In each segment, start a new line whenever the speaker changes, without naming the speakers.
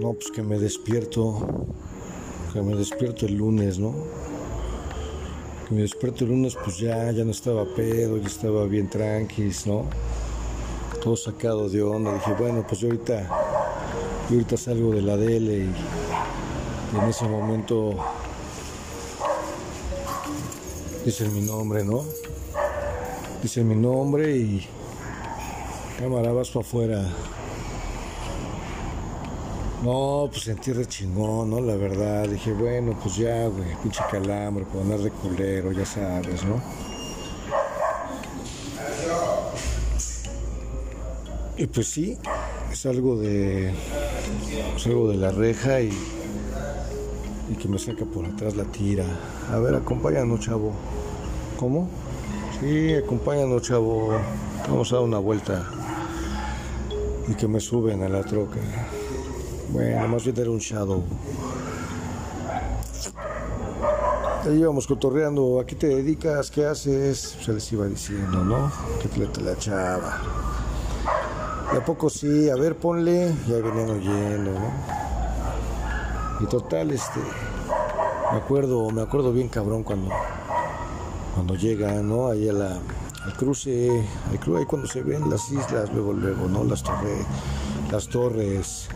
No, pues que me despierto, que me despierto el lunes, ¿no? Que me despierto el lunes, pues ya, ya no estaba pedo, ya estaba bien tranquis, ¿no? Todo sacado de onda. Dije, bueno, pues yo ahorita, yo ahorita salgo de la DL y, y en ese momento dicen mi nombre, ¿no? Dicen mi nombre y cámara, vas para afuera. No, pues sentí re chingón, ¿no? La verdad, dije, bueno, pues ya, güey, pinche calambre, por andar de culero, ya sabes, ¿no? Y pues sí, salgo de, salgo de la reja y, y que me saca por atrás la tira. A ver, acompáñanos, chavo. ¿Cómo? Sí, acompáñanos, chavo. Vamos a dar una vuelta. Y que me suben a la troca. Bueno, más bien era un shadow. Ahí íbamos cotorreando. ¿A qué te dedicas? ¿Qué haces? Se les iba diciendo, ¿no? Que te la chava. Y a poco sí, a ver, ponle. Ya venían oyendo, ¿no? Y total, este. Me acuerdo, me acuerdo bien cabrón cuando. Cuando llegan, ¿no? Ahí la, al cruce, ahí cuando se ven las islas, luego, luego, ¿no? Las torres, las torres.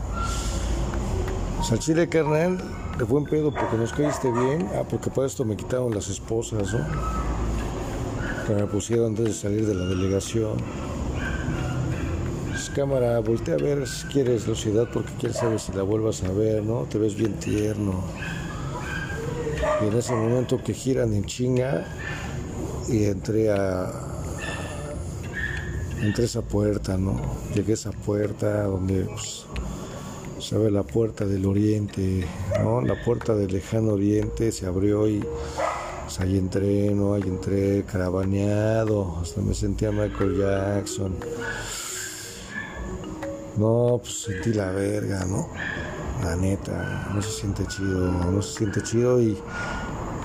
Al chile, carnal, de buen pedo porque nos caíste bien. Ah, porque para esto me quitaron las esposas, ¿no? Que me pusieron antes de salir de la delegación. Pues, cámara, voltea a ver si quieres la ciudad porque quién sabe si la vuelvas a ver, ¿no? Te ves bien tierno. Y en ese momento que giran en chinga y entré a. Entré a esa puerta, ¿no? Llegué a esa puerta donde pues, se abre la puerta del oriente, ¿no? La puerta del lejano oriente se abrió y pues, ahí entré, ¿no? Ahí entré caravaneado, hasta me sentía Michael Jackson. No, pues sentí la verga, ¿no? La neta, no se siente chido, no se siente chido y,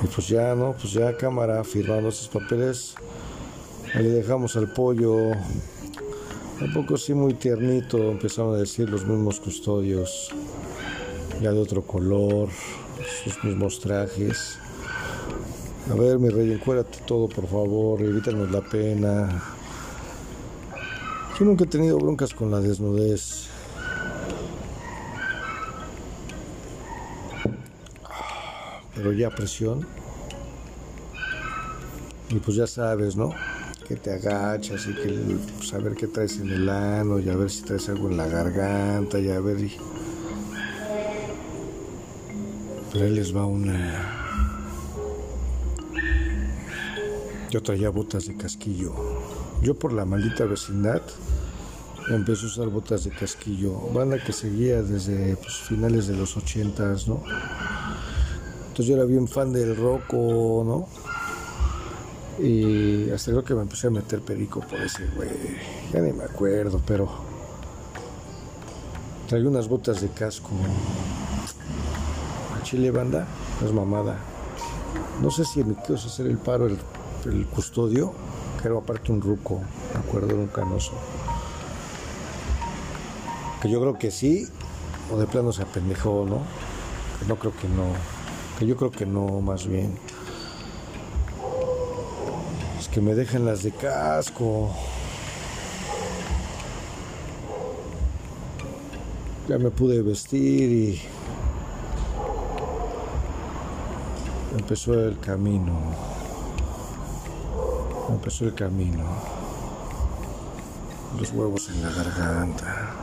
y pues ya, ¿no? Pues ya cámara firmando esos papeles. Le dejamos al pollo. Un poco sí muy tiernito, empezaron a decir los mismos custodios, ya de otro color, sus mismos trajes. A ver, mi rey, encuérdate todo, por favor, evítanos la pena. Yo nunca he tenido broncas con la desnudez. Pero ya presión. Y pues ya sabes, ¿no? Que te agachas y que saber qué traes en el ano y a ver si traes algo en la garganta y a ver. Pero ahí les va una. Yo traía botas de casquillo. Yo por la maldita vecindad empecé a usar botas de casquillo. Banda que seguía desde pues, finales de los ochentas, ¿no? Entonces yo era bien fan del roco, ¿no? Y hasta creo que me empecé a meter perico por ese güey. Ya ni me acuerdo, pero traía unas botas de casco. A Chile banda, no es mamada. No sé si me quiero hacer el paro el, el custodio, que aparte un ruco, me acuerdo, era un canoso. Que yo creo que sí, o de plano se apendejó, ¿no? Que no creo que no. Que yo creo que no, más bien. Que me dejan las de casco. Ya me pude vestir y empezó el camino. Empezó el camino. Los huevos en la garganta.